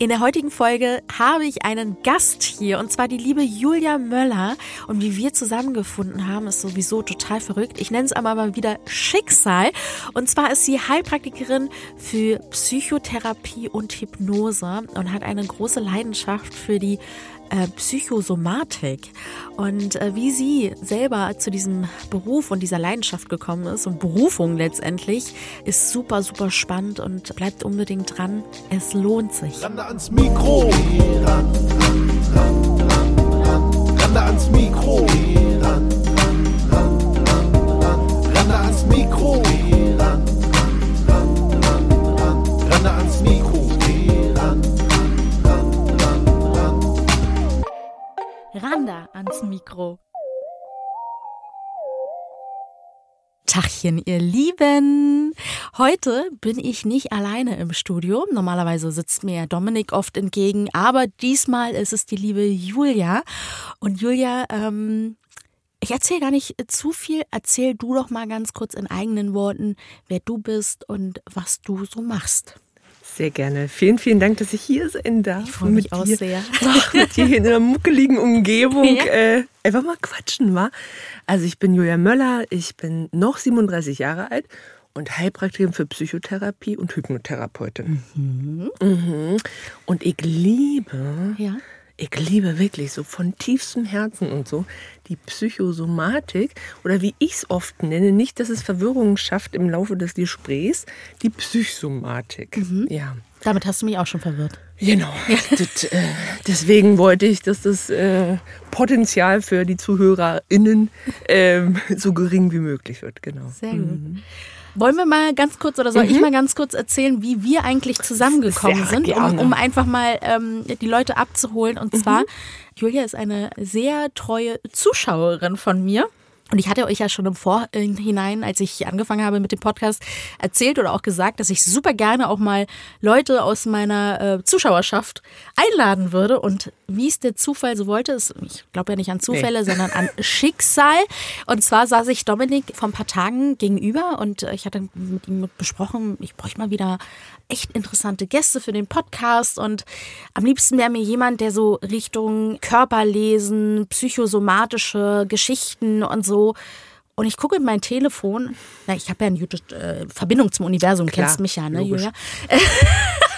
In der heutigen Folge habe ich einen Gast hier und zwar die liebe Julia Möller. Und wie wir zusammengefunden haben, ist sowieso total verrückt. Ich nenne es aber mal wieder Schicksal. Und zwar ist sie Heilpraktikerin für Psychotherapie und Hypnose und hat eine große Leidenschaft für die äh, Psychosomatik und äh, wie sie selber zu diesem Beruf und dieser Leidenschaft gekommen ist und Berufung letztendlich, ist super, super spannend und bleibt unbedingt dran. Es lohnt sich. Rande ans Mikro. Ran, ran, ran, ran, ran. Rande ans Mikro. Ran, ran, ran, ran, ran. Rande ans Mikro. Randa ans Mikro. Tachchen, ihr Lieben. Heute bin ich nicht alleine im Studio. Normalerweise sitzt mir Dominik oft entgegen, aber diesmal ist es die liebe Julia. Und Julia, ähm, ich erzähle gar nicht zu viel. Erzähl du doch mal ganz kurz in eigenen Worten, wer du bist und was du so machst. Sehr gerne. Vielen, vielen Dank, dass ich hier sein darf. Ich freue mich auch dir- sehr. Ach, mit dir hier in einer muckeligen Umgebung. Ja. Äh, einfach mal quatschen, wa? Also ich bin Julia Möller, ich bin noch 37 Jahre alt und Heilpraktikerin für Psychotherapie und Hypnotherapeutin. Mhm. Und ich liebe, Ja. Ich liebe wirklich so von tiefstem Herzen und so die Psychosomatik oder wie ich es oft nenne, nicht, dass es Verwirrungen schafft im Laufe des Gesprächs, die Psychosomatik. Ja. Damit hast du mich auch schon verwirrt. Genau. Das, äh, deswegen wollte ich, dass das äh, Potenzial für die ZuhörerInnen ähm, so gering wie möglich wird. Genau. Sehr gut. Wollen wir mal ganz kurz oder soll ich mal ganz kurz erzählen, wie wir eigentlich zusammengekommen Sehr sind, um, um einfach mal ähm, die Leute abzuholen. Und zwar, Julia ist eine sehr treue Zuschauerin von mir. Und ich hatte euch ja schon im Vorhinein, als ich angefangen habe mit dem Podcast, erzählt oder auch gesagt, dass ich super gerne auch mal Leute aus meiner äh, Zuschauerschaft einladen würde. Und wie es der Zufall so wollte, ist, ich glaube ja nicht an Zufälle, sondern an Schicksal. Und zwar saß ich Dominik vor ein paar Tagen gegenüber und äh, ich hatte mit ihm besprochen, ich bräuchte mal wieder echt interessante Gäste für den Podcast und am liebsten wäre mir jemand, der so Richtung Körperlesen, psychosomatische Geschichten und so. Und ich gucke in mein Telefon, na, ich habe ja eine gute äh, Verbindung zum Universum, Klar, kennst mich ja, ne. Julia?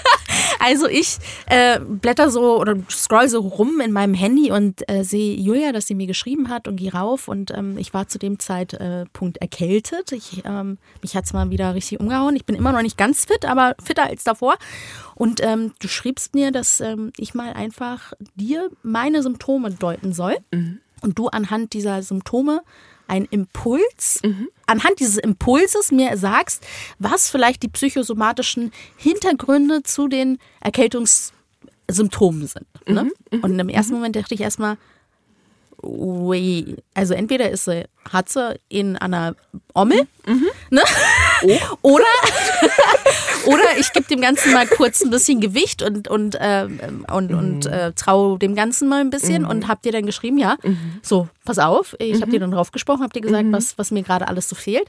Also ich äh, blätter so oder scroll so rum in meinem Handy und äh, sehe Julia, dass sie mir geschrieben hat und gehe rauf und ähm, ich war zu dem Zeitpunkt erkältet. Ich, ähm, mich hat's mal wieder richtig umgehauen. Ich bin immer noch nicht ganz fit, aber fitter als davor. Und ähm, du schriebst mir, dass ähm, ich mal einfach dir meine Symptome deuten soll und du anhand dieser Symptome einen Impuls, anhand dieses Impulses mir sagst, was vielleicht die psychosomatischen Hintergründe zu den Erkältungssymptomen sind. Ne? Und im ersten Moment dachte ich erstmal, also entweder ist sie, hat sie in einer Ommel, ne? Oder, oder ich gebe dem Ganzen mal kurz ein bisschen Gewicht und, und, ähm, und, und äh, traue dem Ganzen mal ein bisschen und hab dir dann geschrieben, ja, so, pass auf, ich habe dir dann drauf gesprochen, hab dir gesagt, was, was mir gerade alles so fehlt.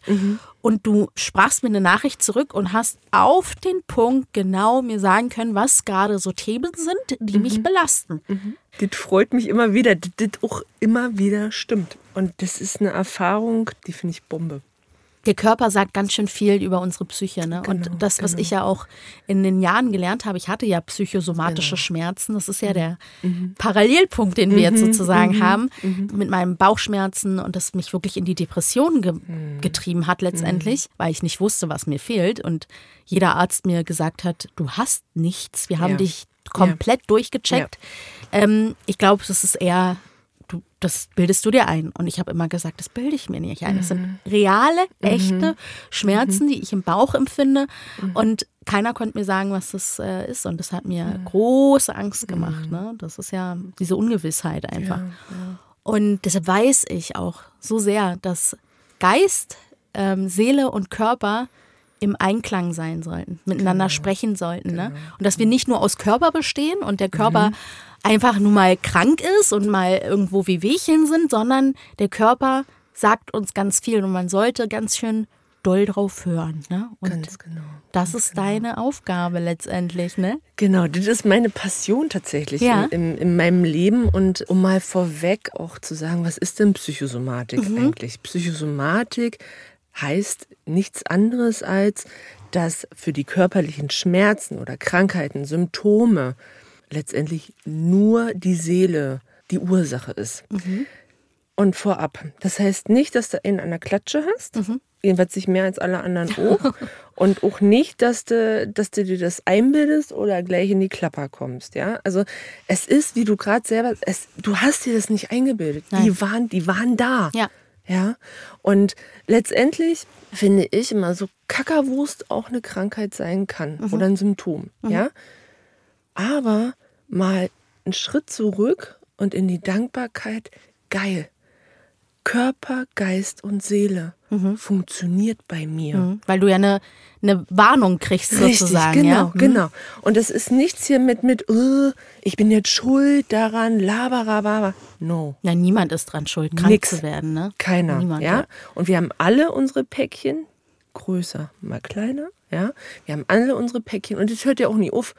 Und du sprachst mir eine Nachricht zurück und hast auf den Punkt genau mir sagen können, was gerade so Themen sind, die mich belasten. Das freut mich immer wieder, das auch immer wieder stimmt. Und das ist eine Erfahrung, die finde ich Bombe. Der Körper sagt ganz schön viel über unsere Psyche. Ne? und Genau, das, was genau. ich ja auch in den Jahren gelernt habe, ich hatte ja psychosomatische Schmerzen. Das ist ja der Parallelpunkt, den wir jetzt sozusagen haben, mit meinen Bauchschmerzen und das mich wirklich in die Depression ge getrieben hat letztendlich, weil ich nicht wusste, was mir fehlt. Und jeder Arzt mir gesagt hat, du hast nichts. Wir haben Ja. dich komplett durchgecheckt. Ähm, ich glaube, das ist eher du, das bildest du dir ein. Und ich habe immer gesagt, das bilde ich mir nicht ein. Das sind reale, echte Schmerzen, die ich im Bauch empfinde. Und keiner konnte mir sagen, was das äh, ist. Und das hat mir große Angst gemacht. Ne? Das ist ja diese Ungewissheit einfach. Und deshalb weiß ich auch so sehr, dass Geist, ähm, Seele und Körper im Einklang sein sollten, miteinander sprechen sollten. Ne? Und dass wir nicht nur aus Körper bestehen und der Körper einfach nur mal krank ist und mal irgendwo wie Wehchen sind, sondern der Körper sagt uns ganz viel und man sollte ganz schön doll drauf hören. Ne? Und Ganz genau. das ist deine Aufgabe letztendlich, ne? Genau, das ist meine Passion tatsächlich Ja. in, in, in meinem Leben. Und um mal vorweg auch zu sagen, was ist denn Psychosomatik Mhm. eigentlich? Psychosomatik heißt nichts anderes als, dass für die körperlichen Schmerzen oder Krankheiten, Symptome letztendlich nur die Seele die Ursache ist. Und vorab, das heißt nicht, dass du einen an der Klatsche hast, jedenfalls nicht mehr als alle anderen auch. Und auch nicht, dass du, dass du dir das einbildest oder gleich in die Klapper kommst. Ja? Also es ist, wie du gerade selber, es, du hast dir das nicht eingebildet. Nein. Die waren, die waren da. Ja. Ja. Und letztendlich finde ich immer so Kackerwurst auch eine Krankheit sein kann oder ein Symptom. Ja. Aber mal einen Schritt zurück und in die Dankbarkeit, geil. Körper, Geist und Seele funktioniert bei mir. Mhm. Weil du ja eine, eine Warnung kriegst sozusagen. Richtig, genau, ja? Mhm. genau. Und es ist nichts hier mit, mit äh, ich bin jetzt schuld daran, laberababa. No. Ja, niemand ist dran schuld, krank Nix. zu werden, ne? Keiner. Niemand, ja? Und wir haben alle unsere Päckchen, größer, mal kleiner. Ja? Wir haben alle unsere Päckchen und das hört ja auch nie auf.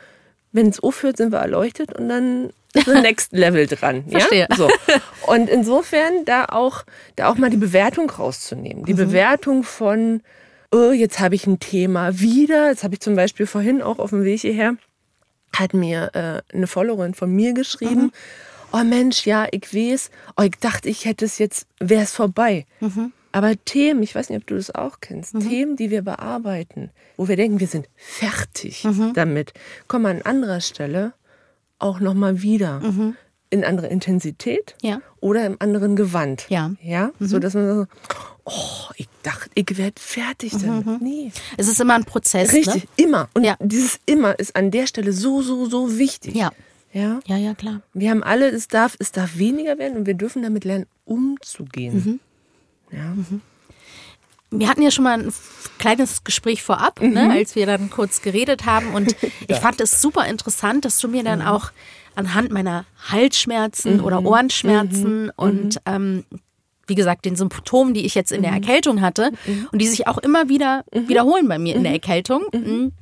Wenn es aufhört, sind wir erleuchtet und dann the next level dran. Verstehe. Ja? So. Und insofern da auch, da auch mal die Bewertung rauszunehmen. Mhm. Die Bewertung von, oh, jetzt habe ich ein Thema wieder. Jetzt habe ich zum Beispiel vorhin auch auf dem Weg hierher, hat mir äh, eine Followerin von mir geschrieben, Mhm. oh Mensch, ja, ich weiß, oh, ich dachte, ich hätte es jetzt, wäre es vorbei. Mhm. Aber Themen, ich weiß nicht, ob du das auch kennst, Themen, die wir bearbeiten, wo wir denken, wir sind fertig Mhm. damit, kommen an anderer Stelle auch nochmal wieder in andere Intensität Mhm. Ja. oder im anderen Gewand. Ja. Mhm. Ja, so dass man so, oh, ich dachte, ich werde fertig damit. Nee. Es ist immer ein Prozess, Richtig, ne? immer. Und Ja. dieses immer ist an der Stelle so, so, so wichtig. Ja. Ja. Ja, ja, klar. Wir haben alle, es darf, es darf weniger werden und wir dürfen damit lernen, umzugehen. Mhm. Ja. Wir hatten ja schon mal ein kleines Gespräch vorab, ne, als wir dann kurz geredet haben. Und ich fand es super interessant, dass du mir dann auch anhand meiner Halsschmerzen oder Ohrenschmerzen und ähm, wie gesagt, den Symptomen, die ich jetzt in der Erkältung hatte und die sich auch immer wieder wiederholen bei mir in der Erkältung, m,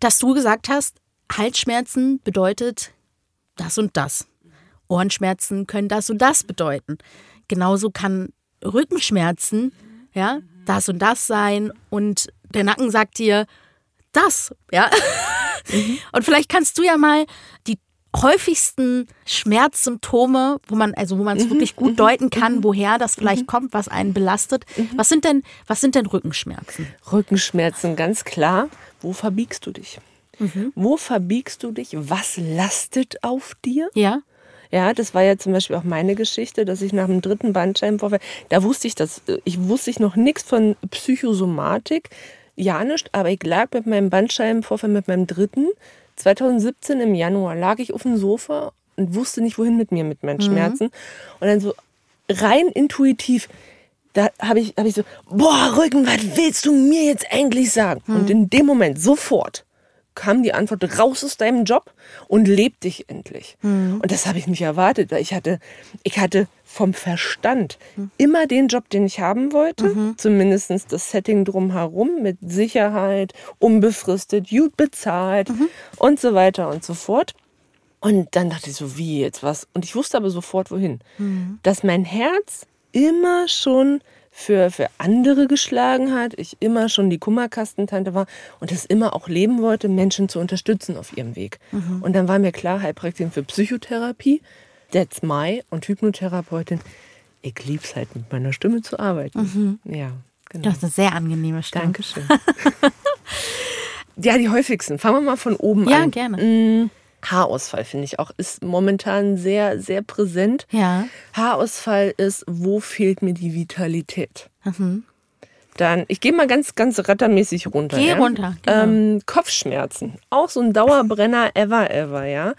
dass du gesagt hast, Halsschmerzen bedeutet das und das. Ohrenschmerzen können das und das bedeuten. Genauso kann Rückenschmerzen, ja, das und das sein und der Nacken sagt dir das, ja. Und vielleicht kannst du ja mal die häufigsten Schmerzsymptome, wo man also wo man es wirklich gut deuten kann, woher das vielleicht kommt, was einen belastet. Was sind denn was sind denn Rückenschmerzen? Rückenschmerzen, ganz klar. Wo verbiegst du dich? Wo verbiegst du dich? Was lastet auf dir? Ja? Ja, das war ja zum Beispiel auch meine Geschichte, dass ich nach dem dritten Bandscheibenvorfall, da wusste ich das, ich wusste ich noch nichts von Psychosomatik, ja nicht, aber ich lag mit meinem Bandscheibenvorfall, mit meinem dritten, 2017 im Januar, lag ich auf dem Sofa und wusste nicht, wohin mit mir, mit meinen Schmerzen. Und dann so rein intuitiv, da habe ich, hab ich so, boah, Rücken, was willst du mir jetzt eigentlich sagen? Und in dem Moment, sofort, kam die Antwort raus aus deinem Job und leb dich endlich. Und das habe ich nicht erwartet. weil Ich hatte, ich hatte vom Verstand immer den Job, den ich haben wollte. Zumindest das Setting drumherum mit Sicherheit, unbefristet, gut bezahlt und so weiter und so fort. Und dann dachte ich so, wie jetzt was? Und ich wusste aber sofort, wohin. Dass mein Herz immer schon für, für andere geschlagen hat, ich immer schon die Kummerkastentante war und es immer auch leben wollte, Menschen zu unterstützen auf ihrem Weg. Und dann war mir klar, Heilpraktikerin für Psychotherapie, that's my und Hypnotherapeutin. Ich lieb's halt mit meiner Stimme zu arbeiten. Ja, genau. Das ist eine sehr angenehme Stimme. Dankeschön. ja, die häufigsten. Fangen wir mal von oben Ja, an. gerne. Mm, Haarausfall, finde ich auch, ist momentan sehr, sehr präsent. Ja. Haarausfall ist, wo fehlt mir die Vitalität? Mhm. Dann, ich gehe mal ganz, ganz rattermäßig runter. Geh ja? runter, genau. Ähm, Kopfschmerzen, auch so ein Dauerbrenner ever, ever, ja.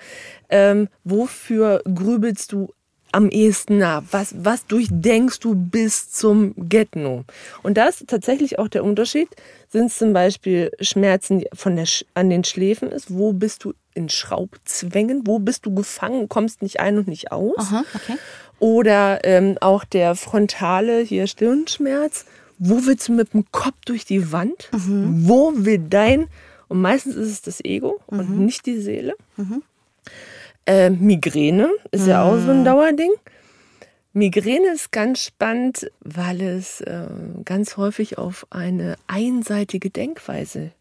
Ähm, wofür grübelst du am ehesten nach? Was, was durchdenkst du bis zum Get-No? Und da ist tatsächlich auch der Unterschied. Sind es zum Beispiel Schmerzen die von der, Sch- an den Schläfen ist? Wo bist du in Schraubzwängen? Wo bist du gefangen, kommst nicht ein und nicht aus? Aha, okay. Oder ähm, auch der frontale hier Stirnschmerz. Wo willst du mit dem Kopf durch die Wand? Wo will dein, und meistens ist es das Ego und nicht die Seele. Äh, Migräne ist ja auch so ein Dauerding. Migräne ist ganz spannend, weil es äh, ganz häufig auf eine einseitige Denkweise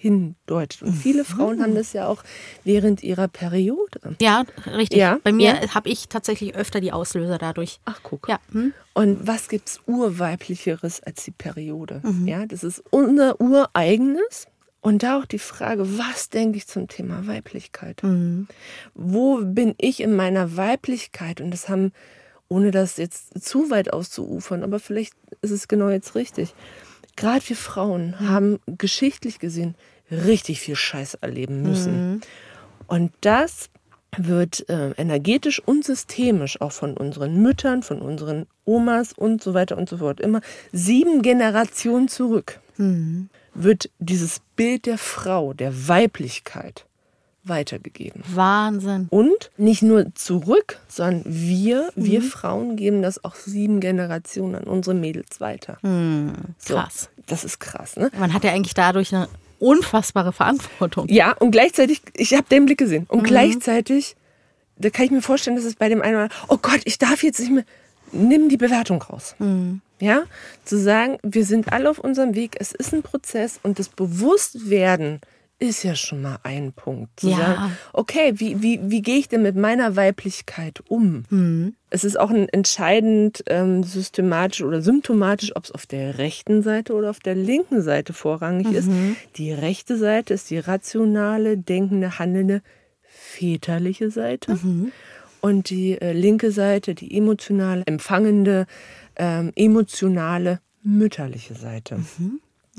hindeutet. Und viele Frauen haben das ja auch während ihrer Periode. Ja, richtig. Ja, Bei mir ja. habe ich tatsächlich öfter die Auslöser dadurch. Ach, guck. Ja. Hm? Und was gibt's urweiblicheres als die Periode? Ja, das ist unser ureigenes. Und da auch die Frage, was denke ich zum Thema Weiblichkeit? Wo bin ich in meiner Weiblichkeit? Und das haben, ohne das jetzt zu weit auszuufern, aber vielleicht ist es genau jetzt richtig. Gerade wir Frauen haben geschichtlich gesehen richtig viel Scheiß erleben müssen. Und das wird äh, energetisch und systemisch auch von unseren Müttern, von unseren Omas und so weiter und so fort, immer sieben Generationen zurück, wird dieses Bild der Frau, der Weiblichkeit weitergegeben. Wahnsinn. Und nicht nur zurück, sondern wir, wir Frauen geben das auch sieben Generationen an unsere Mädels weiter. So, Krass. das ist krass, ne? Man hat ja eigentlich dadurch eine unfassbare Verantwortung. Ja, und gleichzeitig, ich habe den Blick gesehen. Und gleichzeitig, da kann ich mir vorstellen, dass es bei dem einen oder anderen, oh Gott, ich darf jetzt nicht mehr, nimm die Bewertung raus. Ja, zu sagen, wir sind alle auf unserem Weg, es ist ein Prozess und das Bewusstwerden ist ja schon mal ein Punkt. Zu Ja. sagen, okay, wie, wie, wie gehe ich denn mit meiner Weiblichkeit um? Es ist auch ein entscheidend ähm, systematisch oder symptomatisch, ob es auf der rechten Seite oder auf der linken Seite vorrangig ist. Die rechte Seite ist die rationale, denkende, handelnde, väterliche Seite. Und die äh, linke Seite, die emotionale, empfangende, ähm, emotionale, mütterliche Seite.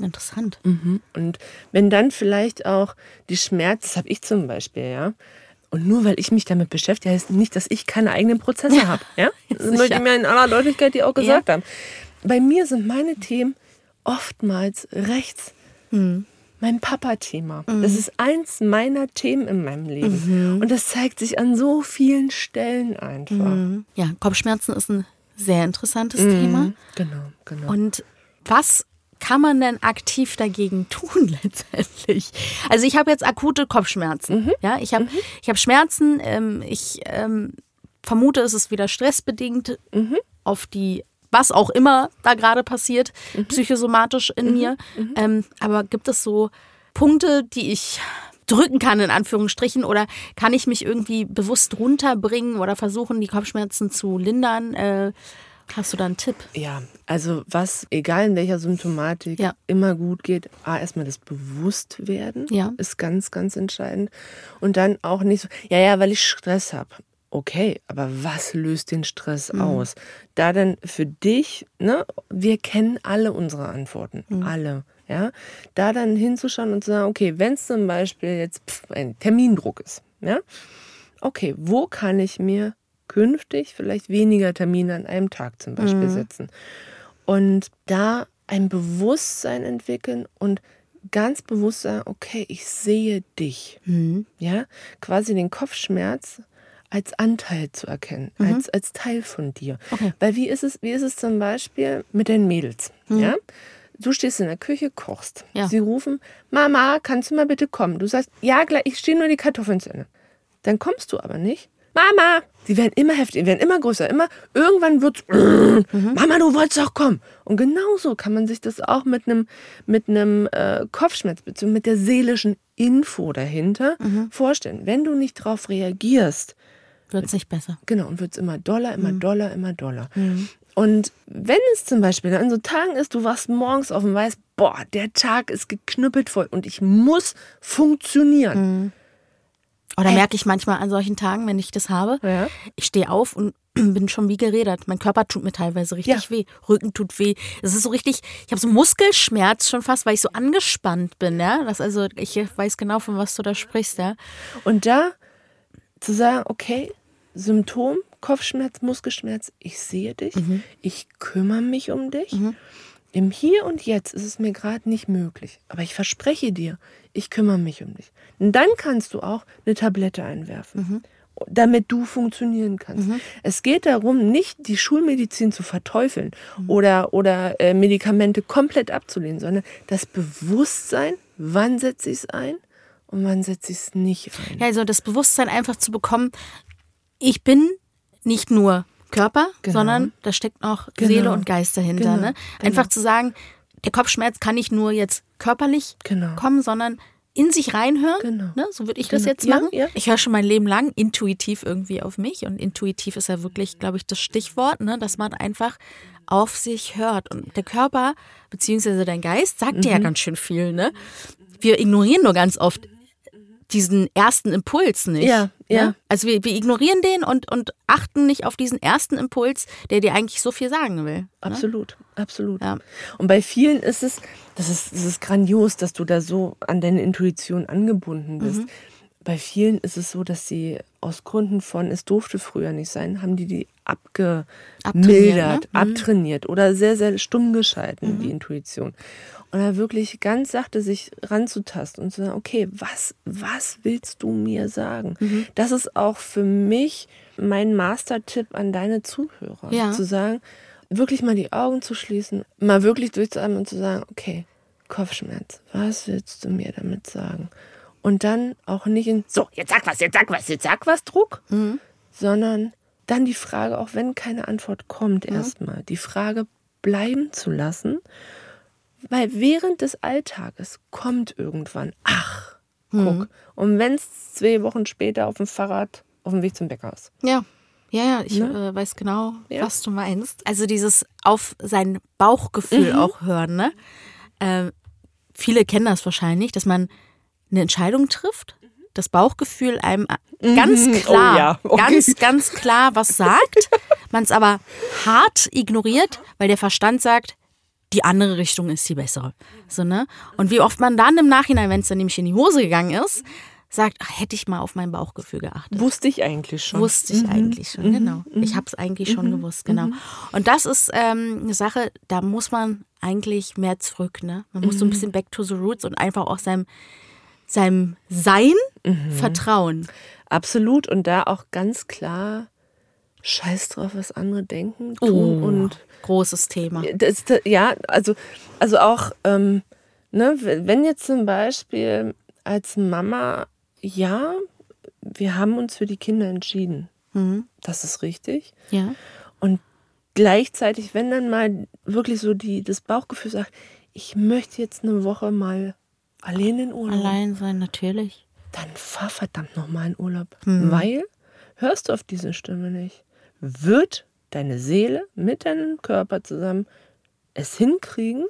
Interessant. Mhm. Und wenn dann vielleicht auch die Schmerz, das habe ich zum Beispiel, ja. Und nur weil ich mich damit beschäftige, heißt nicht, dass ich keine eigenen Prozesse habe. Ja? Das möchte ich mir in aller Deutlichkeit die auch gesagt haben. Bei mir sind meine Themen oftmals rechts. Mein Papa-Thema. Das ist eins meiner Themen in meinem Leben. Und das zeigt sich an so vielen Stellen einfach. Ja, Kopfschmerzen ist ein sehr interessantes Thema. Genau, genau. Und was kann man denn aktiv dagegen tun letztendlich? Also ich habe jetzt akute Kopfschmerzen. Ja, ich habe ich habe Schmerzen. Ähm, ich ähm, vermute, es ist wieder stressbedingt auf die was auch immer da gerade passiert, psychosomatisch in mir. Ähm, aber gibt es so Punkte, die ich drücken kann, in Anführungsstrichen, oder kann ich mich irgendwie bewusst runterbringen oder versuchen, die Kopfschmerzen zu lindern? Äh, hast du da einen Tipp? Ja, also was, egal in welcher Symptomatik, Ja. immer gut geht, A, erstmal das Bewusstwerden Ja. ist ganz, ganz entscheidend. Und dann auch nicht so, ja, ja, weil ich Stress habe. Okay, aber was löst den Stress aus? Da dann für dich, ne, wir kennen alle unsere Antworten, alle, ja, da dann hinzuschauen und zu sagen, okay, wenn es zum Beispiel jetzt pff, ein Termindruck ist, ja, okay, wo kann ich mir künftig vielleicht weniger Termine an einem Tag zum Beispiel setzen? Und da ein Bewusstsein entwickeln und ganz bewusst sagen, okay, ich sehe dich. Ja, quasi den Kopfschmerz als Anteil zu erkennen, als, als Teil von dir. Okay. Weil wie ist es, wie ist es zum Beispiel mit den Mädels? Ja? Du stehst in der Küche, kochst. Ja. Sie rufen, Mama, kannst du mal bitte kommen? Du sagst, ja, gleich, ich stehe nur die Kartoffeln zu Ende. Dann kommst du aber nicht. Mama! Die werden immer heftiger, werden immer größer, immer. Irgendwann wird's, Mama, du wolltest doch kommen. Und genauso kann man sich das auch mit einem mit einem äh, Kopfschmerz bzw. mit der seelischen Info dahinter vorstellen. Wenn du nicht darauf reagierst, Wird es nicht besser? Genau, und wird es immer doller, immer doller, immer doller. Und wenn es zum Beispiel an so Tagen ist, du wachst morgens auf und weißt, boah, der Tag ist geknüppelt voll und ich muss funktionieren. Oder merke ich manchmal an solchen Tagen, wenn ich das habe, Ja. ich stehe auf und bin schon wie gerädert. Mein Körper tut mir teilweise richtig Ja. weh. Rücken tut weh. Es ist so richtig, ich habe so Muskelschmerz schon fast, weil ich so angespannt bin. Ja? Das also, ich weiß genau, von was du da sprichst. Ja? Und da zu sagen, okay, Symptom, Kopfschmerz, Muskelschmerz, ich sehe dich, ich kümmere mich um dich. Im Hier und Jetzt ist es mir gerade nicht möglich. Aber ich verspreche dir, ich kümmere mich um dich. Und dann kannst du auch eine Tablette einwerfen. Damit du funktionieren kannst. Es geht darum, nicht die Schulmedizin zu verteufeln oder, oder äh, Medikamente komplett abzulehnen, sondern das Bewusstsein, wann setze ich es ein und wann setze ich es nicht ein. Ja, also das Bewusstsein einfach zu bekommen, ich bin nicht nur Körper, Genau. sondern da steckt noch Genau. Seele und Geist dahinter. Genau. Ne? Einfach zu sagen, der Kopfschmerz kann nicht nur jetzt körperlich Genau. kommen, sondern in sich reinhören. Genau. Ne? So würde ich das Genau. jetzt Ja, machen. ja. Ich höre schon mein Leben lang intuitiv irgendwie auf mich. Und intuitiv ist ja wirklich, glaube ich, das Stichwort, ne? dass man einfach auf sich hört. Und der Körper, beziehungsweise dein Geist, sagt Mhm. dir ja ganz schön viel. Ne? Wir ignorieren nur ganz oft diesen ersten Impuls nicht. Ja, ja. Ne? Also wir, wir ignorieren den und, und achten nicht auf diesen ersten Impuls, der dir eigentlich so viel sagen will. Ne? Absolut, absolut. Ja. Und bei vielen ist es, das ist, das ist grandios, dass du da so an deine Intuition angebunden bist. Mhm. Bei vielen ist es so, dass sie aus Gründen von, es durfte früher nicht sein, haben die die abgemildert, Abtrainiert, ne? Mhm. abtrainiert oder sehr, sehr stumm geschalten, die Intuition. Und da wirklich ganz sachte sich ranzutasten und zu sagen, okay, was, was willst du mir sagen? Mhm. Das ist auch für mich mein Mastertipp an deine Zuhörer. Ja. Zu sagen, wirklich mal die Augen zu schließen, mal wirklich durchzuatmen und zu sagen, okay, Kopfschmerz, was willst du mir damit sagen? Und dann auch nicht in, so, jetzt sag was, jetzt sag was, jetzt sag was, Druck, sondern dann die Frage, auch wenn keine Antwort kommt, erstmal, die Frage bleiben zu lassen, weil während des Alltages kommt irgendwann, ach, guck, und wenn es zwei Wochen später auf dem Fahrrad auf dem Weg zum Bäcker ist. Ja. Ja, ja, ich äh, weiß genau, was du meinst. Also dieses auf sein Bauchgefühl auch hören, ne? Ähm, viele kennen das wahrscheinlich, dass man eine Entscheidung trifft, das Bauchgefühl einem äh, ganz klar, Oh ja, okay. ganz, ganz klar was sagt, man es aber hart ignoriert, weil der Verstand sagt, die andere Richtung ist die bessere. So, ne? Und wie oft man dann im Nachhinein, wenn es dann nämlich in die Hose gegangen ist, sagt, ach, hätte ich mal auf mein Bauchgefühl geachtet. Wusste ich eigentlich schon. Wusste ich eigentlich schon, genau. Ich habe es eigentlich schon gewusst, genau. Und das ist ähm, eine Sache, da muss man eigentlich mehr zurück, ne? Man muss so ein bisschen back to the roots und einfach auch seinem, seinem Sein vertrauen. Absolut. Und da auch ganz klar, scheiß drauf, was andere denken, tun und großes Thema. das, ja, also, also auch, ähm, ne, wenn jetzt zum Beispiel als Mama, ja, wir haben uns für die Kinder entschieden. Das ist richtig. Ja. Und gleichzeitig, wenn dann mal wirklich so die, das Bauchgefühl sagt, ich möchte jetzt eine Woche mal allein in Urlaub, Allein sein, natürlich. dann fahr verdammt nochmal in Urlaub. Weil, hörst du auf diese Stimme nicht, wird deine Seele mit deinem Körper zusammen es hinkriegen,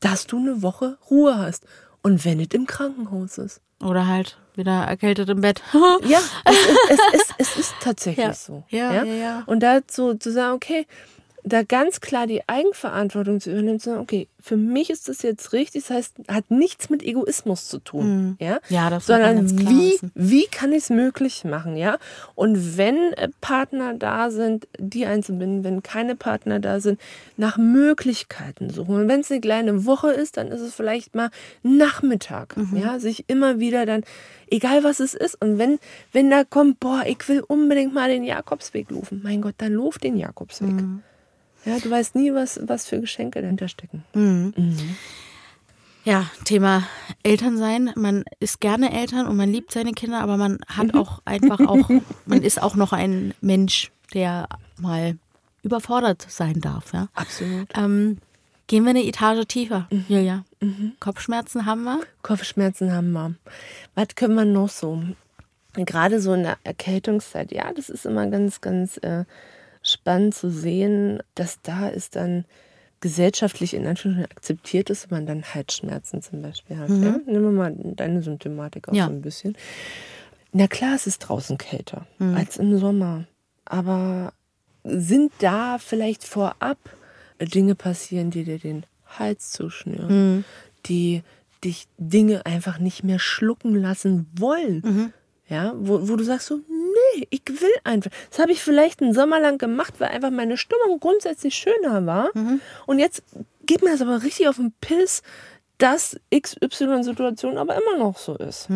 dass du eine Woche Ruhe hast. Und wenn es im Krankenhaus ist. Oder halt wieder erkältet im Bett. Ja, es, ist- es, es, es ist tatsächlich Ja. so. Ja, ja, ja. Und dazu zu sagen, okay, da ganz klar die Eigenverantwortung zu übernehmen, zu sagen, okay, für mich ist das jetzt richtig, das heißt, hat nichts mit Egoismus zu tun, ja, Mhm. Ja, das muss man sondern wie, wie kann ich es möglich machen, ja, und wenn äh, Partner da sind, die einzubinden, wenn keine Partner da sind, nach Möglichkeiten suchen und wenn es eine kleine Woche ist, dann ist es vielleicht mal Nachmittag, Mhm. ja, sich immer wieder dann, egal was es ist und wenn, wenn da kommt, boah, ich will unbedingt mal den Jakobsweg laufen, mein Gott, dann lauf den Jakobsweg. Mhm. Ja, du weißt nie, was, was für Geschenke dahinter stecken. Ja, Thema Elternsein. Man ist gerne Eltern und man liebt seine Kinder, aber man hat auch einfach auch, man ist auch noch ein Mensch, der mal überfordert sein darf. Ja? Absolut. Ähm, gehen wir eine Etage tiefer, Julia. Kopfschmerzen haben wir. Kopfschmerzen haben wir. Was können wir noch so? Gerade so in der Erkältungszeit, ja, das ist immer ganz, ganz äh, spannend zu sehen, dass da ist dann gesellschaftlich in Anführungszeichen akzeptiert ist, wenn man dann Halsschmerzen zum Beispiel hat. Ja? Nehmen wir mal deine Symptomatik auch Ja. so ein bisschen. Na klar, es ist draußen kälter als im Sommer. Aber sind da vielleicht vorab Dinge passieren, die dir den Hals zuschnüren, die dich Dinge einfach nicht mehr schlucken lassen wollen? Ja, wo, wo du sagst so, nee, ich will einfach. Das habe ich vielleicht einen Sommer lang gemacht, weil einfach meine Stimmung grundsätzlich schöner war. Und jetzt geht mir das aber richtig auf den Piss, dass XY-Situation aber immer noch so ist.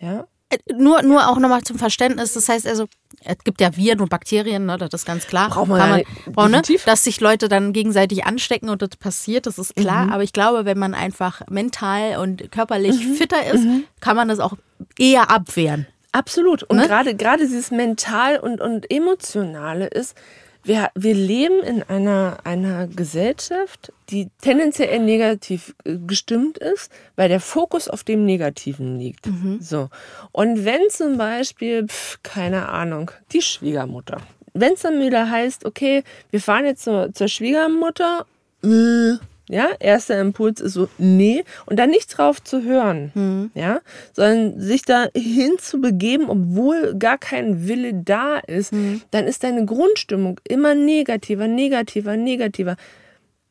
Ja. Äh, Nur, nur auch nochmal zum Verständnis, das heißt also, es gibt ja Viren und Bakterien, ne, das ist ganz klar. Braucht man ja man, braucht, ne, dass sich Leute dann gegenseitig anstecken und das passiert, das ist klar. Mhm. Aber ich glaube, wenn man einfach mental und körperlich Mhm. fitter ist, kann man das auch eher abwehren. Absolut. Und Ne? gerade gerade dieses mental und, und emotionale ist, wir, wir leben in einer, einer Gesellschaft, die tendenziell eher negativ äh, gestimmt ist, weil der Fokus auf dem Negativen liegt. So. Und wenn zum Beispiel, pf, keine Ahnung, die Schwiegermutter, wenn es dann wieder heißt, okay, wir fahren jetzt zur, zur Schwiegermutter, äh, ja, erster Impuls ist so, nee, und dann nicht drauf zu hören, ja, sondern sich da hinzubegeben, obwohl gar kein Wille da ist, dann ist deine Grundstimmung immer negativer, negativer, negativer.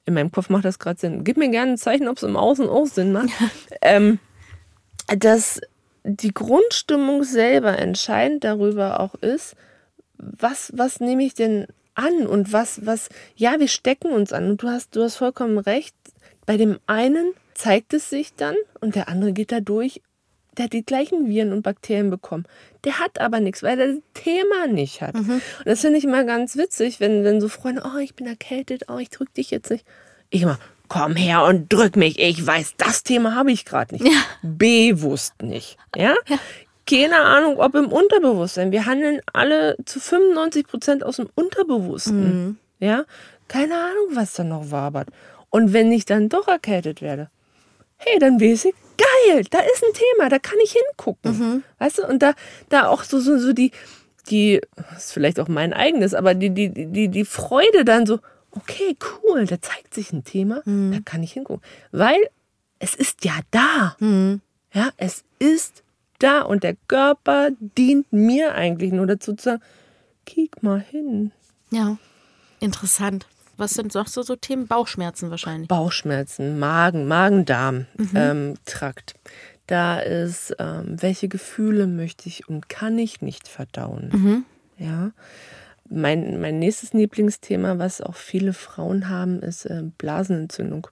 In meinem Kopf macht das gerade Sinn. Gib mir gerne ein Zeichen, ob es im Außen auch Sinn macht. ähm, dass die Grundstimmung selber entscheidend darüber auch ist, was, was nehme ich denn an und was, was, ja, wir stecken uns an und du hast, du hast vollkommen recht. Bei dem einen zeigt es sich dann und der andere geht da durch, der hat die gleichen Viren und Bakterien bekommen. Der hat aber nichts, weil er das Thema nicht hat. Und das finde ich immer ganz witzig, wenn, wenn so Freunde, oh, ich bin erkältet, oh, ich drück dich jetzt nicht. Ich immer, komm her und drück mich. Ich weiß, das Thema habe ich gerade nicht. Bewusst nicht. Ja? Keine Ahnung, ob im Unterbewusstsein. Wir handeln alle zu 95 Prozent aus dem Unterbewussten. Ja? Keine Ahnung, was da noch wabert. Und wenn ich dann doch erkältet werde, hey, dann weiß ich, geil, da ist ein Thema, da kann ich hingucken. Weißt du, und da, da auch so, so, so die, die, das ist vielleicht auch mein eigenes, aber die, die, die, die Freude dann so, okay, cool, da zeigt sich ein Thema, da kann ich hingucken. Weil es ist ja da. Ja, es ist da und der Körper dient mir eigentlich nur dazu zu sagen, kiek mal hin. Ja, interessant. Was sind noch so, so Themen? Bauchschmerzen wahrscheinlich. Bauchschmerzen, Magen, Magen-Darm-Trakt. da ist, ähm, welche Gefühle möchte ich und kann ich nicht verdauen. Ja. Mein, mein nächstes Lieblingsthema, was auch viele Frauen haben, ist äh, Blasenentzündung.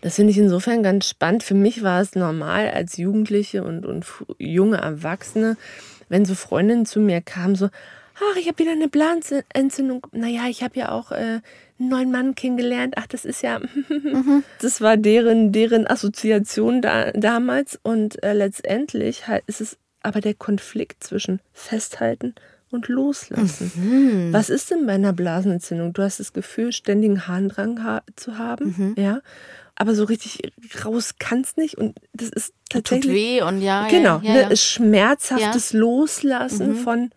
Das finde ich insofern ganz spannend. Für mich war es normal als Jugendliche und, und junge Erwachsene, wenn so Freundinnen zu mir kamen, so, ach, ich habe wieder eine Blasenentzündung. Naja, ich habe ja auch äh, einen neuen Mann kennengelernt. Ach, das ist ja, das war deren, deren Assoziation da, damals. Und äh, letztendlich halt ist es aber der Konflikt zwischen Festhalten und Loslassen. Was ist denn bei einer Blasenentzündung? Du hast das Gefühl, ständigen Harndrang ha zu haben, ja, aber so richtig raus kannst nicht und das ist Tut tatsächlich weh und ja. genau, ja, ja, ne, ja. ist schmerzhaftes Loslassen von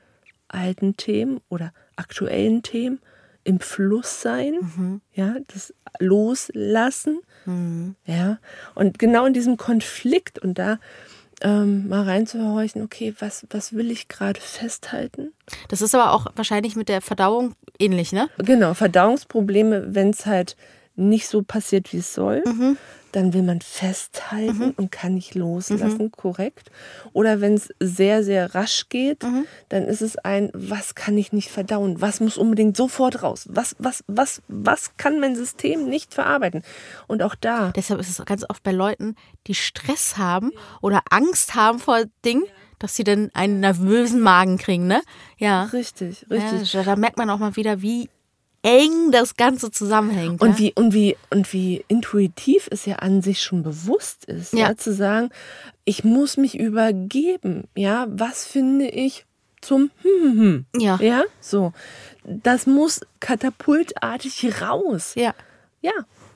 alten Themen oder aktuellen Themen im Fluss sein, Mhm. ja, das Loslassen, ja, und genau in diesem Konflikt und da ähm, mal reinzuhorchen, okay, was, was will ich gerade festhalten? Das ist aber auch wahrscheinlich mit der Verdauung ähnlich, ne? Genau, Verdauungsprobleme, wenn es halt nicht so passiert, wie es soll, Mhm. dann will man festhalten und kann nicht loslassen, korrekt. Oder wenn es sehr, sehr rasch geht, Mhm. dann ist es ein, was kann ich nicht verdauen? Was muss unbedingt sofort raus? Was, was, was, was kann mein System nicht verarbeiten? Und auch da, Deshalb ist es ganz oft bei Leuten, die Stress haben oder Angst haben vor Dingen, dass sie dann einen nervösen Magen kriegen, ne? Ja. richtig, richtig. Ja, da merkt man auch mal wieder, wie eng das Ganze zusammenhängt. Und ja? wie, und wie, und wie intuitiv es ja an sich schon bewusst ist, ja. Ja. zu sagen, ich muss mich übergeben, ja, was finde ich zum hm, hm, hm. Ja. ja, so. Das muss katapultartig raus. Ja. Ja,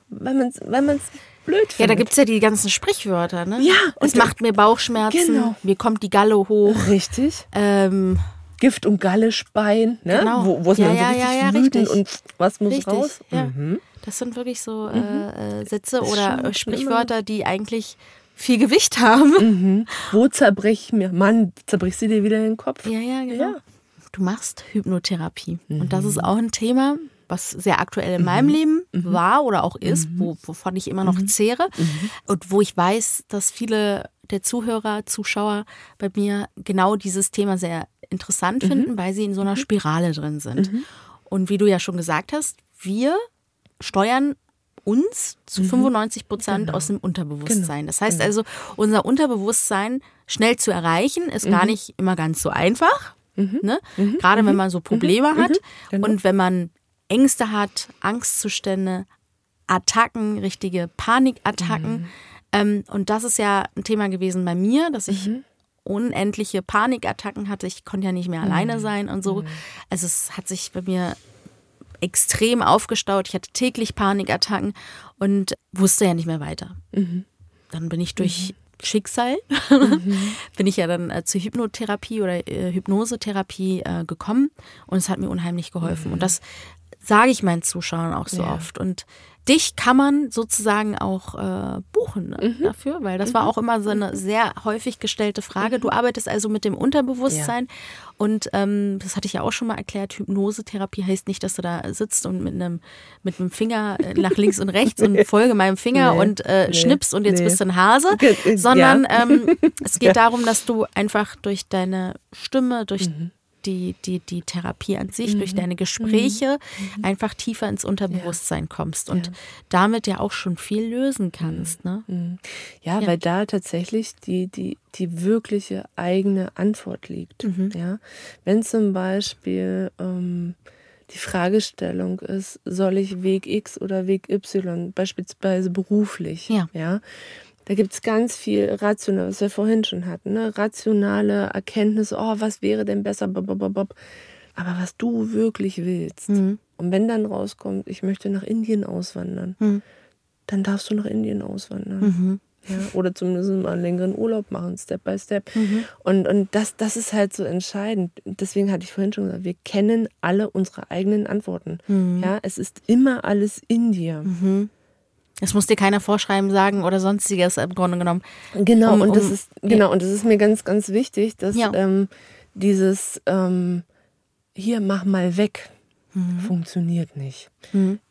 weil man es weil man's blöd findet. Ja, da gibt es ja die ganzen Sprichwörter, ne? Ja, Es macht mir Bauchschmerzen, Genau. mir kommt die Galle hoch. Richtig. Ähm, Gift und Galle speien, ne? Genau. Wo, wo ist Ja, man so ja, richtig ja, wütend richtig. und was muss richtig. raus? Mhm. Das sind wirklich so äh, äh, Sätze oder Sprichwörter, die eigentlich viel Gewicht haben. Mhm. Wo zerbrech ich mir? Mann, zerbrichst du dir wieder den Kopf? Ja, ja, genau. Ja. Du machst Hypnotherapie. Und das Mhm. ist auch ein Thema, was sehr aktuell in meinem Leben Mhm. war oder auch ist, wo, wovon ich immer noch zehre. Und wo ich weiß, dass viele der Zuhörer, Zuschauer bei mir genau dieses Thema sehr interessant Mhm. finden, weil sie in so einer Spirale drin sind. Und wie du ja schon gesagt hast, wir steuern uns zu 95 Prozent aus dem Unterbewusstsein. Das heißt also, unser Unterbewusstsein schnell zu erreichen, ist gar nicht immer ganz so einfach. Ne? Gerade wenn man so Probleme hat Genau. und wenn man Ängste hat, Angstzustände, Attacken, richtige Panikattacken. Ähm, und das ist ja ein Thema gewesen bei mir, dass ich unendliche Panikattacken hatte. Ich konnte ja nicht mehr alleine sein und so. Also es hat sich bei mir extrem aufgestaut. Ich hatte täglich Panikattacken und wusste ja nicht mehr weiter. Dann bin ich durch Schicksal, bin ich ja dann äh, zur Hypnotherapie oder äh, Hypnosetherapie äh, gekommen und es hat mir unheimlich geholfen. Und das sage ich meinen Zuschauern auch so Ja. oft. Und dich kann man sozusagen auch äh, buchen ne, dafür, weil das war auch immer so eine sehr häufig gestellte Frage. Du arbeitest also mit dem Unterbewusstsein und ähm, das hatte ich ja auch schon mal erklärt. Hypnosetherapie heißt nicht, dass du da sitzt und mit einem mit einem Finger äh, nach links und rechts und folge meinem Finger Nee, und äh, nee, schnippst und jetzt nee. bist du ein Hase, äh, sondern ja. ähm, es geht darum, dass du einfach durch deine Stimme, durch die, die, die Therapie an sich, durch deine Gespräche einfach tiefer ins Unterbewusstsein kommst und damit ja auch schon viel lösen kannst. Ne? Ja, Ja. weil da tatsächlich die, die, die wirkliche eigene Antwort liegt. Mhm. Ja? Wenn zum Beispiel ähm, die Fragestellung ist, soll ich Weg X oder Weg Y, beispielsweise beruflich, Ja. ja? Da gibt es ganz viel rational, was wir vorhin schon hatten, ne? rationale Erkenntnisse, oh, was wäre denn besser, bob, bob, bob, aber was du wirklich willst. Mhm. Und wenn dann rauskommt, ich möchte nach Indien auswandern, Mhm. dann darfst du nach Indien auswandern. Ja, oder zumindest mal einen längeren Urlaub machen, Step by Step. Und, und das, das ist halt so entscheidend. Deswegen hatte ich vorhin schon gesagt, wir kennen alle unsere eigenen Antworten. Ja, es ist immer alles in dir. Es muss dir keiner vorschreiben, sagen oder sonstiges im Grunde genommen. Genau, Um- und das um- ist genau, und das ist mir ganz, ganz wichtig, dass Ja. ähm, dieses ähm, hier mach mal weg funktioniert nicht.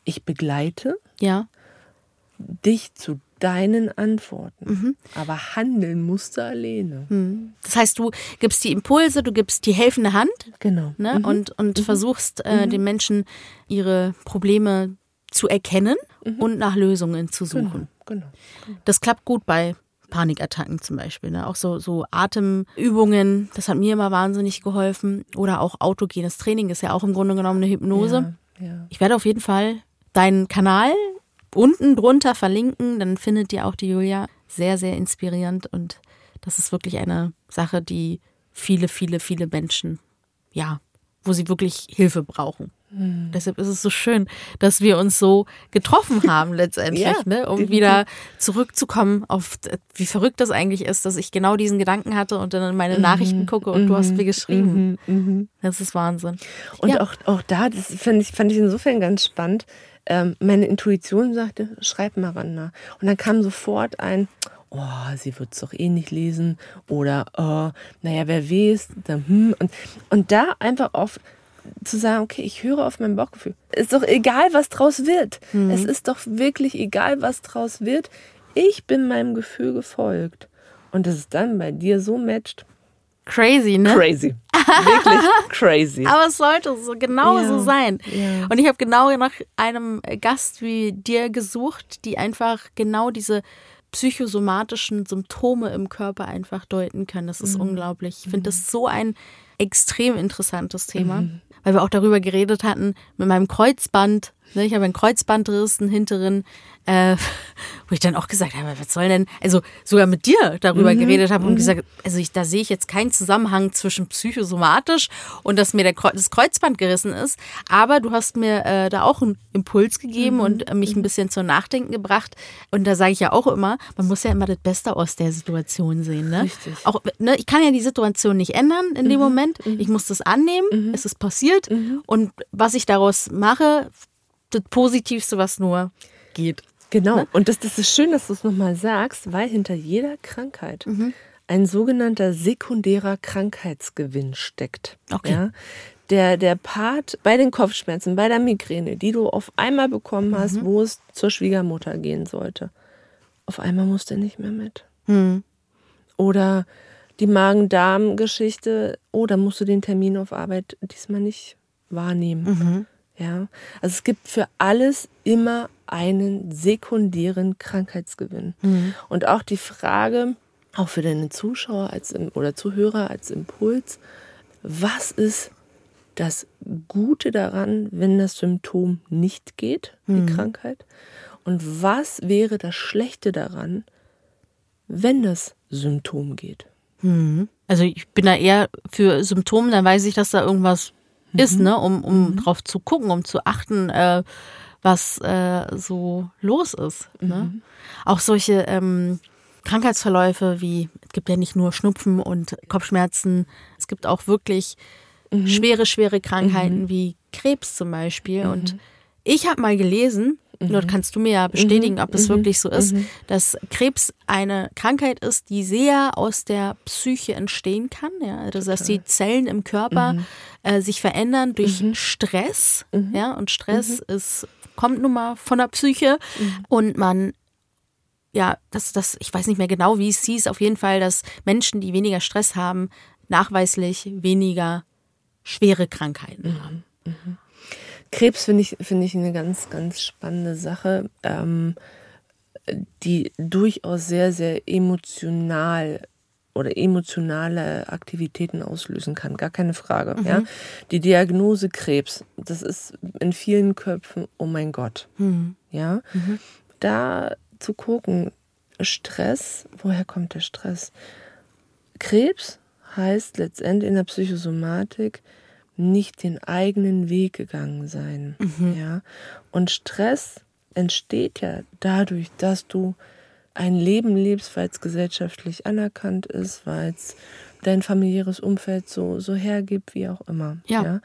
Ich begleite Ja. dich zu deinen Antworten, aber handeln musst du alleine. Das heißt, du gibst die Impulse, du gibst die helfende Hand Genau. ne? und, und versuchst äh, den Menschen ihre Probleme zu erkennen und nach Lösungen zu suchen. Genau. Das klappt gut bei Panikattacken zum Beispiel. Ne? Auch so, so Atemübungen, das hat mir immer wahnsinnig geholfen. Oder auch autogenes Training ist ja auch im Grunde genommen eine Hypnose. Ja, ja. Ich werde auf jeden Fall deinen Kanal unten drunter verlinken. Dann findet ihr auch die Julia sehr, sehr inspirierend. Und das ist wirklich eine Sache, die viele, viele, viele Menschen, ja, wo sie wirklich Hilfe brauchen. Hm. Deshalb ist es so schön, dass wir uns so getroffen haben letztendlich, Ja, ne? um wieder zurückzukommen auf, wie verrückt das eigentlich ist, dass ich genau diesen Gedanken hatte und dann in meine Nachrichten gucke und du hast mir geschrieben. Das ist Wahnsinn. Und Ja. auch, auch da, das fand ich, fand ich insofern ganz spannend. Ähm, meine Intuition sagte, schreib mal Randa. Und dann kam sofort ein, oh, sie wird es doch eh nicht lesen. Oder, oh, naja, wer weiß. Dann, hm. und, und da einfach auf zu sagen, okay, ich höre auf mein Bauchgefühl. Ist doch egal, was draus wird. Es ist doch wirklich egal, was draus wird. Ich bin meinem Gefühl gefolgt. Und dass es dann bei dir so matcht. Crazy, ne? Crazy. Wirklich crazy. Aber es sollte so genau Ja. so sein. Ja. Und ich habe genau nach einem Gast wie dir gesucht, die einfach genau diese psychosomatischen Symptome im Körper einfach deuten können. Das Mhm. ist unglaublich. Ich finde das so ein extrem interessantes Thema, Mhm. Weil wir auch darüber geredet hatten mit meinem Kreuzband. Ne, ich habe einen Kreuzbandriss, einen hinteren, äh, wo ich dann auch gesagt habe, was soll denn, also sogar mit dir darüber Mhm. geredet habe und gesagt, also ich, da sehe ich jetzt keinen Zusammenhang zwischen psychosomatisch und dass mir der das Kreuzband gerissen ist. Aber du hast mir äh, da auch einen Impuls gegeben Mhm. und mich ein bisschen zum Nachdenken gebracht. Und da sage ich ja auch immer, man muss ja immer das Beste aus der Situation sehen. Ne? Richtig. Auch, ne, ich kann ja die Situation nicht ändern in dem Moment. Ich muss das annehmen. Es ist passiert. Und was ich daraus mache, das Positivste, was nur geht. Genau. Und das, das ist schön, dass du es nochmal sagst, weil hinter jeder Krankheit ein sogenannter sekundärer Krankheitsgewinn steckt. Okay. Ja? Der, der Part bei den Kopfschmerzen, bei der Migräne, die du auf einmal bekommen hast, wo es zur Schwiegermutter gehen sollte. Auf einmal musst du nicht mehr mit. Oder die Magen-Darm-Geschichte, oh, da musst du den Termin auf Arbeit diesmal nicht wahrnehmen. Ja, also es gibt für alles immer einen sekundären Krankheitsgewinn. Und auch die Frage, auch für deine Zuschauer als, im- oder Zuhörer als Impuls, was ist das Gute daran, wenn das Symptom nicht geht, die Krankheit? Und was wäre das Schlechte daran, wenn das Symptom geht? Also ich bin da eher für Symptome, dann weiß ich, dass da irgendwas ist, ne, um, um drauf zu gucken, um zu achten, äh, was äh, so los ist. Ne? Auch solche ähm, Krankheitsverläufe wie, es gibt ja nicht nur Schnupfen und Kopfschmerzen, es gibt auch wirklich schwere, schwere Krankheiten wie Krebs zum Beispiel. Und ich habe mal gelesen, dort kannst du mir ja bestätigen, ob es wirklich so ist, dass Krebs eine Krankheit ist, die sehr aus der Psyche entstehen kann. Ja? Also, dass die Zellen im Körper äh, sich verändern durch Stress. Ja? Und Stress ist, kommt nun mal von der Psyche. Und man ja, das, das, ich weiß nicht mehr genau, wie es hieß, auf jeden Fall, dass Menschen, die weniger Stress haben, nachweislich weniger schwere Krankheiten haben. Krebs finde ich, finde ich eine ganz, ganz spannende Sache, ähm, die durchaus sehr, sehr emotional oder emotionale Aktivitäten auslösen kann, gar keine Frage. Ja? Die Diagnose Krebs, das ist in vielen Köpfen, oh mein Gott. Ja? Da zu gucken, Stress, woher kommt der Stress? Krebs heißt letztendlich in der Psychosomatik nicht den eigenen Weg gegangen sein. Ja? Und Stress entsteht ja dadurch, dass du ein Leben lebst, weil es gesellschaftlich anerkannt ist, weil es dein familiäres Umfeld so, so hergibt, wie auch immer. Ja.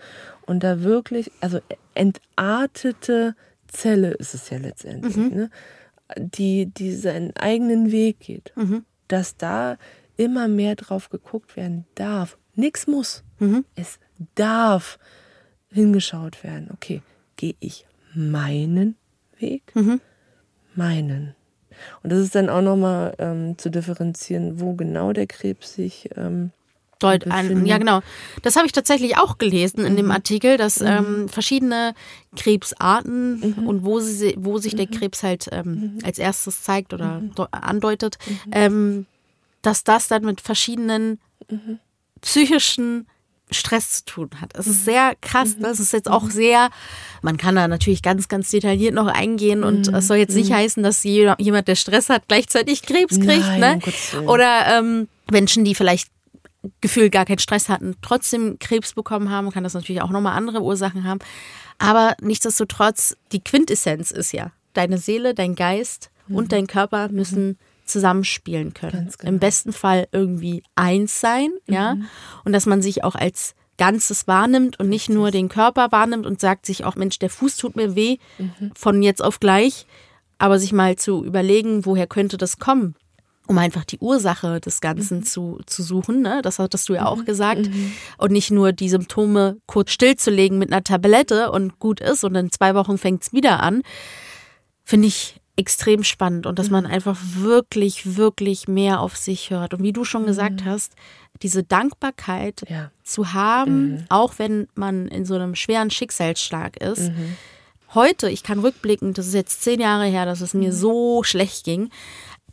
Und da wirklich, also entartete Zelle ist es ja letztendlich, ne? die, die seinen eigenen Weg geht, dass da immer mehr drauf geguckt werden darf. Nichts muss. Es darf hingeschaut werden. Okay, gehe ich meinen Weg? Meinen. Und das ist dann auch nochmal ähm, zu differenzieren, wo genau der Krebs sich ähm, Deut an, ja, genau. Das habe ich tatsächlich auch gelesen in dem Artikel, dass ähm, verschiedene Krebsarten und wo, sie, wo sich der Krebs halt ähm, als erstes zeigt oder do- andeutet, ähm, dass das dann mit verschiedenen psychischen Stress zu tun hat. Es ist sehr krass, ne? es ist jetzt auch sehr, man kann da natürlich ganz, ganz detailliert noch eingehen und es soll jetzt nicht heißen, dass jemand, der Stress hat, gleichzeitig Krebs kriegt, Nein, ne? Oder ähm, Menschen, die vielleicht gefühlt gar keinen Stress hatten, trotzdem Krebs bekommen haben, kann das natürlich auch nochmal andere Ursachen haben. Aber nichtsdestotrotz, die Quintessenz ist ja, deine Seele, dein Geist und dein Körper müssen zusammenspielen können. Genau. Im besten Fall irgendwie eins sein, ja. Und dass man sich auch als Ganzes wahrnimmt und nicht nur den Körper wahrnimmt und sagt sich auch, Mensch, der Fuß tut mir weh, von jetzt auf gleich, aber sich mal zu überlegen, woher könnte das kommen? um einfach die Ursache des Ganzen zu, zu suchen. Ne? Das hattest du ja auch gesagt. Und nicht nur die Symptome kurz stillzulegen mit einer Tablette und gut ist und in zwei Wochen fängt es wieder an. Finde ich extrem spannend und dass man einfach wirklich, wirklich mehr auf sich hört. Und wie du schon gesagt hast, diese Dankbarkeit Ja. zu haben, auch wenn man in so einem schweren Schicksalsschlag ist. Heute, ich kann rückblicken, das ist jetzt zehn Jahre her, dass es mir so schlecht ging,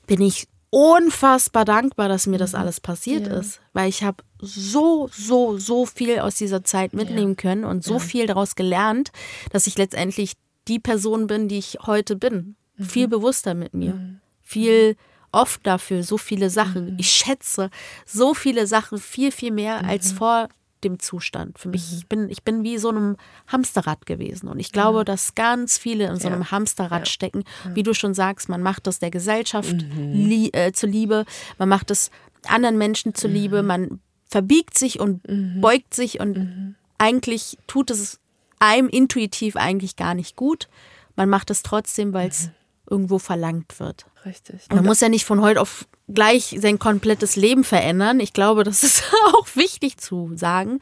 bin ich unfassbar dankbar, dass mir das alles passiert ist, weil ich habe so, so, so viel aus dieser Zeit mitnehmen können und so viel daraus gelernt, dass ich letztendlich die Person bin, die ich heute bin. Viel bewusster mit mir, viel oft dafür, so viele Sachen. Ich schätze so viele Sachen viel, viel mehr als vor dem Zustand. Für mich, ich bin, ich bin wie so einem Hamsterrad gewesen. Und ich glaube, dass ganz viele in so einem Hamsterrad stecken. Wie du schon sagst, man macht das der Gesellschaft lie äh, zuliebe, man macht es anderen Menschen zuliebe, man verbiegt sich und beugt sich. Und eigentlich tut es einem intuitiv eigentlich gar nicht gut. Man macht es trotzdem, weil es irgendwo verlangt wird. Richtig. Man muss ja nicht von heute auf gleich sein komplettes Leben verändern. Ich glaube, das ist auch wichtig zu sagen.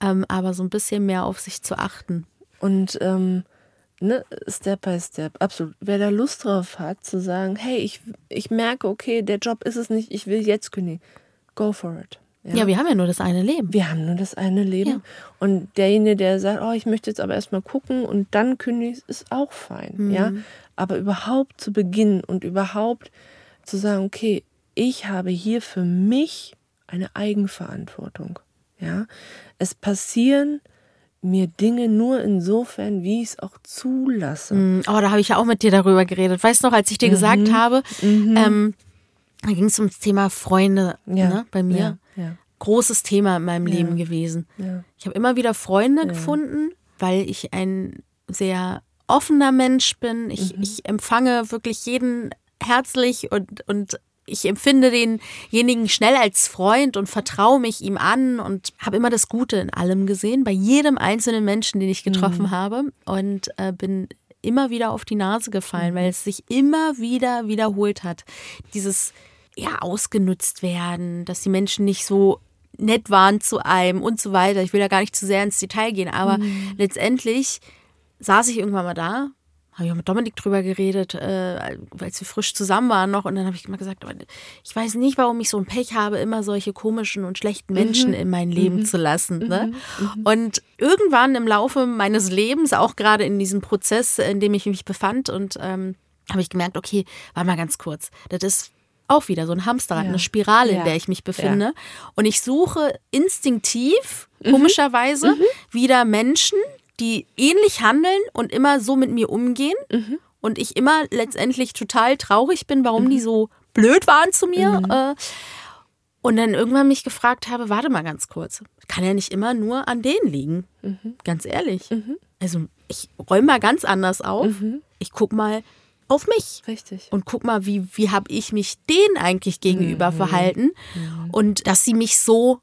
Ähm, aber so ein bisschen mehr auf sich zu achten. Und ähm, ne, Step by Step, absolut. Wer da Lust drauf hat, zu sagen, hey, ich, ich merke, okay, der Job ist es nicht, ich will jetzt kündigen. Go for it. Ja, wir haben ja nur das eine Leben. Wir haben nur das eine Leben. Ja. Und derjenige, der sagt, oh, ich möchte jetzt aber erstmal gucken und dann kündigen, ist auch fein. Mhm. Ja? Aber überhaupt zu beginnen und überhaupt zu sagen, okay, ich habe hier für mich eine Eigenverantwortung. Ja? Es passieren mir Dinge nur insofern, wie ich es auch zulasse. Mm, Oh, da habe ich ja auch mit dir darüber geredet. Weißt du noch, als ich dir gesagt Mhm. habe, ähm, da ging es ums Thema Freunde Ja, ne, bei mir. ja, ja. Großes Thema in meinem Leben gewesen. Ja. Ich habe immer wieder Freunde gefunden, weil ich ein sehr offener Mensch bin. Ich, ich empfange wirklich jeden herzlich und, und ich empfinde denjenigen schnell als Freund und vertraue mich ihm an und habe immer das Gute in allem gesehen, bei jedem einzelnen Menschen, den ich getroffen habe und äh, bin immer wieder auf die Nase gefallen, weil es sich immer wieder wiederholt hat. Dieses ja ausgenutzt werden, dass die Menschen nicht so nett waren zu einem und so weiter. Ich will da gar nicht zu sehr ins Detail gehen, aber letztendlich saß ich irgendwann mal da, habe ich auch mit Dominik drüber geredet, äh, als wir frisch zusammen waren noch. Und dann habe ich immer gesagt, aber ich weiß nicht, warum ich so ein Pech habe, immer solche komischen und schlechten Menschen in mein Leben zu lassen. Ne? Und irgendwann im Laufe meines Lebens, auch gerade in diesem Prozess, in dem ich mich befand, und ähm, habe ich gemerkt, okay, warte mal ganz kurz, das ist auch wieder so ein Hamsterrad, Ja. eine Spirale, in Ja. der ich mich befinde. Und ich suche instinktiv, komischerweise, wieder Menschen, die ähnlich handeln und immer so mit mir umgehen. Und ich immer letztendlich total traurig bin, warum die so blöd waren zu mir. Äh, und dann irgendwann mich gefragt habe, warte mal ganz kurz, kann ja nicht immer nur an denen liegen. Ganz ehrlich. Also ich räume mal ganz anders auf. Ich guck mal auf mich Richtig. und guck mal, wie, wie habe ich mich denen eigentlich gegenüber verhalten und dass sie mich so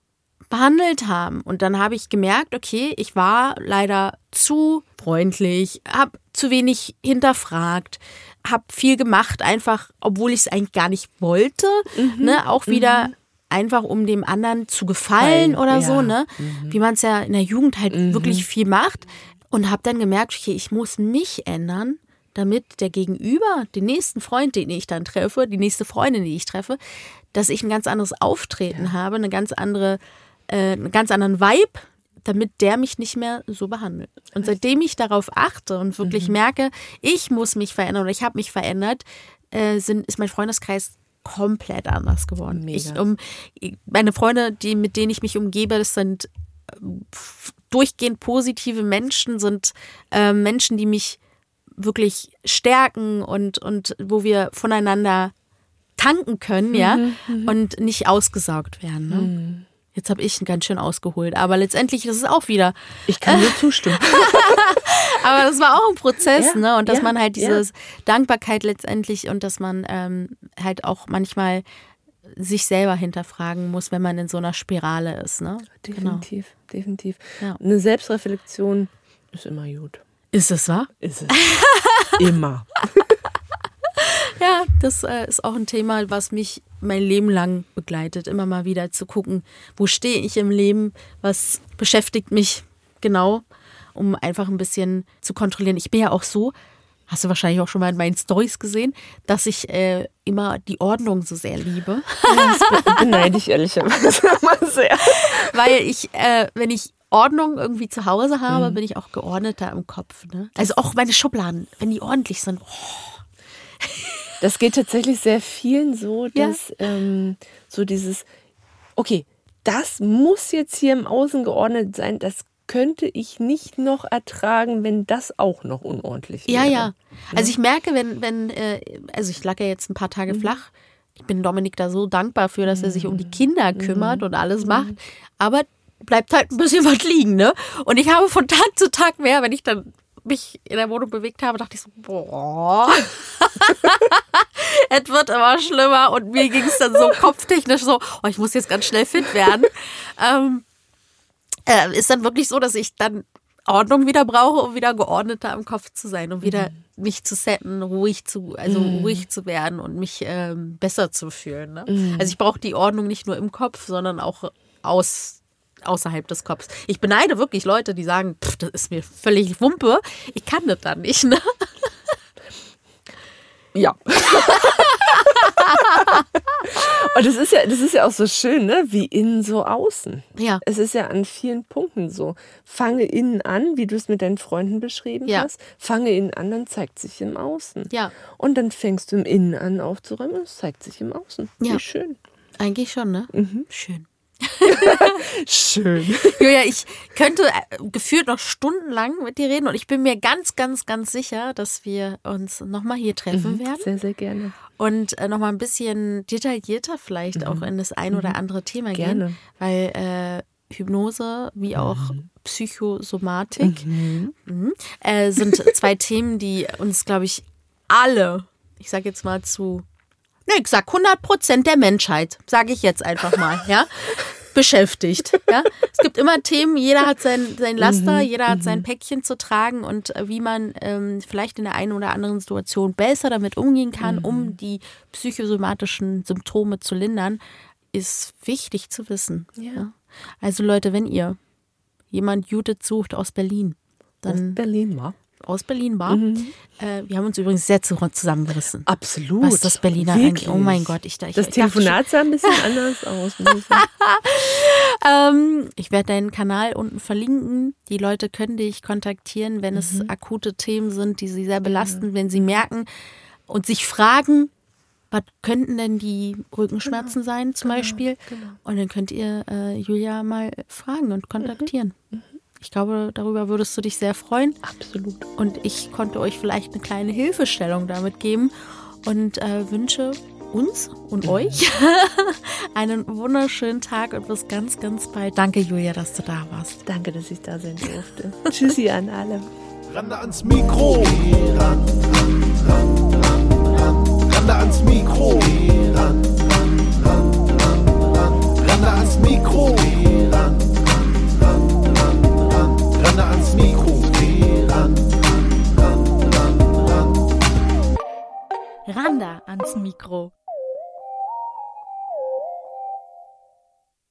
behandelt haben. Und dann habe ich gemerkt, okay, ich war leider zu freundlich, habe zu wenig hinterfragt, habe viel gemacht, einfach, obwohl ich es eigentlich gar nicht wollte. Ne? Auch wieder einfach, um dem anderen zu gefallen oder ja. so, ne? Wie man es ja in der Jugend halt wirklich viel macht. Und habe dann gemerkt, okay, ich muss mich ändern, damit der Gegenüber, den nächsten Freund, den ich dann treffe, die nächste Freundin, die ich treffe, dass ich ein ganz anderes Auftreten habe, eine ganz andere, äh, einen ganz anderen Vibe, damit der mich nicht mehr so behandelt. Und seitdem ich darauf achte und wirklich Mhm. merke, ich muss mich verändern oder ich habe mich verändert, äh, sind, ist mein Freundeskreis komplett anders geworden. Ich, um, meine Freunde, die, mit denen ich mich umgebe, das sind f- durchgehend positive Menschen, sind äh, Menschen, die mich wirklich stärken und, und wo wir voneinander tanken können, ja, und nicht ausgesaugt werden. Ne? Jetzt habe ich ganz schön ausgeholt, aber letztendlich ist es auch wieder. Ich kann dir zustimmen. Aber das war auch ein Prozess, Ja, ne? Und dass ja, man halt ja. diese Dankbarkeit letztendlich und dass man ähm, halt auch manchmal sich selber hinterfragen muss, wenn man in so einer Spirale ist, ne? Genau. Definitiv, definitiv. Ja. Eine Selbstreflexion ist immer gut. Ist es wahr? Ist es. immer. Ja, das äh, ist auch ein Thema, was mich mein Leben lang begleitet. Immer mal wieder zu gucken, wo stehe ich im Leben, was beschäftigt mich genau, um einfach ein bisschen zu kontrollieren. Ich bin ja auch so, hast du wahrscheinlich auch schon mal in meinen Stories gesehen, dass ich äh, immer die Ordnung so sehr liebe. Das beneide ich ehrlicherweise immer sehr. Weil ich, äh, wenn ich Ordnung irgendwie zu Hause habe, Mhm. bin ich auch geordneter im Kopf. Ne? Also auch meine Schubladen, wenn die ordentlich sind. Oh, Das geht tatsächlich sehr vielen so, Ja. dass ähm, so dieses, okay, das muss jetzt hier im Außen geordnet sein, das könnte ich nicht noch ertragen, wenn das auch noch unordentlich Ja, wäre. ja. Also ich merke, wenn, wenn, äh, also ich lag ja jetzt ein paar Tage Mhm. flach. Ich bin Dominik da so dankbar für, dass er sich um die Mhm. Kinder kümmert und alles macht. Aber bleibt halt ein bisschen was liegen, ne? Und ich habe von Tag zu Tag mehr, wenn ich dann mich in der Wohnung bewegt habe, dachte ich so, boah. es wird immer schlimmer und mir ging es dann so kopftechnisch so, oh, ich muss jetzt ganz schnell fit werden. ähm, äh, ist dann wirklich so, dass ich dann Ordnung wieder brauche, um wieder geordneter im Kopf zu sein, um wieder mich zu setten, ruhig zu, also ruhig zu werden und mich ähm, besser zu fühlen. Ne? Also ich brauche die Ordnung nicht nur im Kopf, sondern auch aus, außerhalb des Kopfs. Ich beneide wirklich Leute, die sagen, pff, das ist mir völlig Wumpe. Ich kann das dann nicht. Ne? Ja. Und das ist ja, das ist ja auch so schön, ne? Wie innen so außen. Ja. Es ist ja an vielen Punkten so. Fange innen an, wie du es mit deinen Freunden beschrieben Ja. hast. Fange innen an, dann zeigt sich im Außen. Ja. Und dann fängst du im Innen an aufzuräumen und es zeigt sich im Außen. Ja. Wie schön. Eigentlich schon, ne? Mhm. Schön. Schön. Julia, ich könnte äh, gefühlt noch stundenlang mit dir reden und ich bin mir ganz, ganz, ganz sicher, dass wir uns nochmal hier treffen werden Sehr, sehr gerne. und äh, nochmal ein bisschen detaillierter vielleicht auch in das ein oder andere Thema Mhm. Gerne. gehen, weil äh, Hypnose wie auch Psychosomatik mhm, äh, sind zwei Themen, die uns, glaube ich, alle, ich sage jetzt mal zu, ich sag 100 Prozent der Menschheit, sage ich jetzt einfach mal, ja, beschäftigt. Ja? Es gibt immer Themen, jeder hat sein, sein Laster, jeder hat sein Päckchen zu tragen und äh, wie man ähm, vielleicht in der einen oder anderen Situation besser damit umgehen kann, um die psychosomatischen Symptome zu lindern, ist wichtig zu wissen. Ja. Also Leute, wenn ihr jemand Judith sucht aus Berlin, dann Berlin war. Aus Berlin war. Äh, wir haben uns übrigens sehr zu- zusammengerissen. Absolut. Was das Berliner angeht. Oh mein Gott, ich, ich Das ich dachte Telefonat sah ein bisschen anders aus. Ähm, ich werde deinen Kanal unten verlinken. Die Leute können dich kontaktieren, wenn Mhm. es akute Themen sind, die sie sehr belasten, wenn sie merken und sich fragen, was könnten denn die Rückenschmerzen Genau. sein zum Beispiel? Und dann könnt ihr äh, Julia mal fragen und kontaktieren. Mhm. Ich glaube, darüber würdest du dich sehr freuen. Absolut. Und ich konnte euch vielleicht eine kleine Hilfestellung damit geben und äh, wünsche uns und euch einen wunderschönen Tag und bis ganz, ganz bald. Danke, Julia, dass du da warst. Danke, dass ich da sein durfte. Tschüssi an alle. Rande ans Mikro. Ran, ran, ran, ran, ran. Rande ans Mikro. Ran, ran, ran, ran, ran. Rande ans Mikro. Ran, ran, ran, ran. Rande ans Mikro. Ran, ran, ran, ran. Randa ans Mikro.